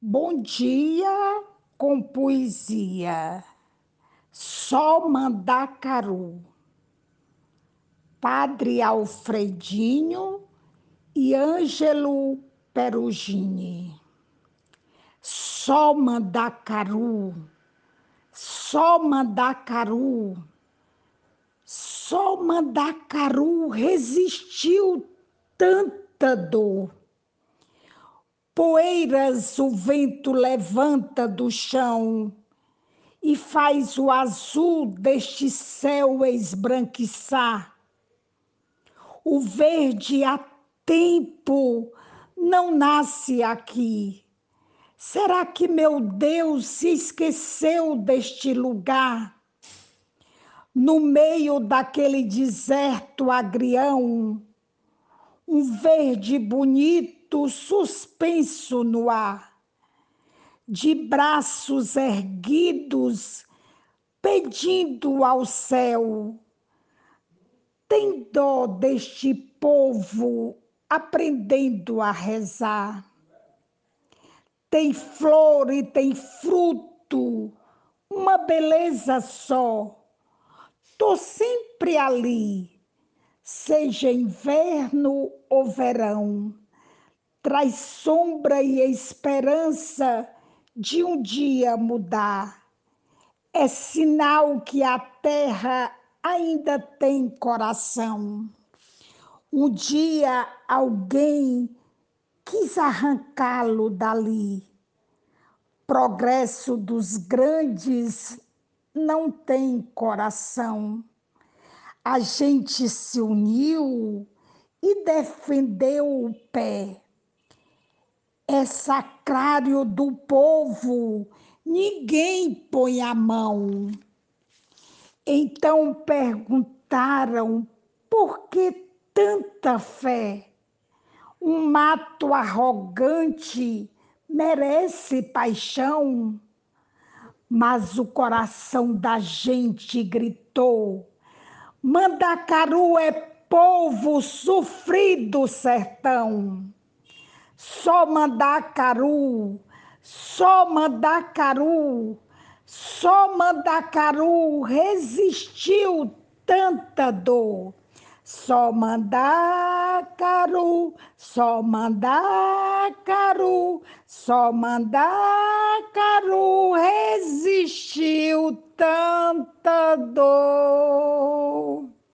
Bom dia com poesia. Só Mandacaru. Padre Alfredinho e Ângelo Perugini. Só Mandacaru. Só Mandacaru. Só Mandacaru resistiu tanta dor Poeiras o vento levanta do chão e faz o azul deste céu esbranquiçar. O verde a tempo não nasce aqui. Será que meu Deus se esqueceu deste lugar? No meio daquele deserto agrião, um verde bonito suspenso no ar, de braços erguidos, pedindo ao céu. Tem dó deste povo aprendendo a rezar. Tem flor e tem fruto, uma beleza só. Tô sempre ali, seja inverno ou verão traz sombra e esperança de um dia mudar. É sinal que a terra ainda tem coração. Um dia alguém quis arrancá-lo dali. Progresso dos grandes não tem coração. A gente se uniu e defendeu o pé é sacrário do povo, ninguém põe a mão. Então perguntaram por que tanta fé? Um mato arrogante merece paixão? Mas o coração da gente gritou: Mandacaru é povo sofrido sertão só Mandacaru, só Mandacaru, só Mandacaru resistiu tanta dor. Só Mandacaru, só Mandacaru, só Mandacaru resistiu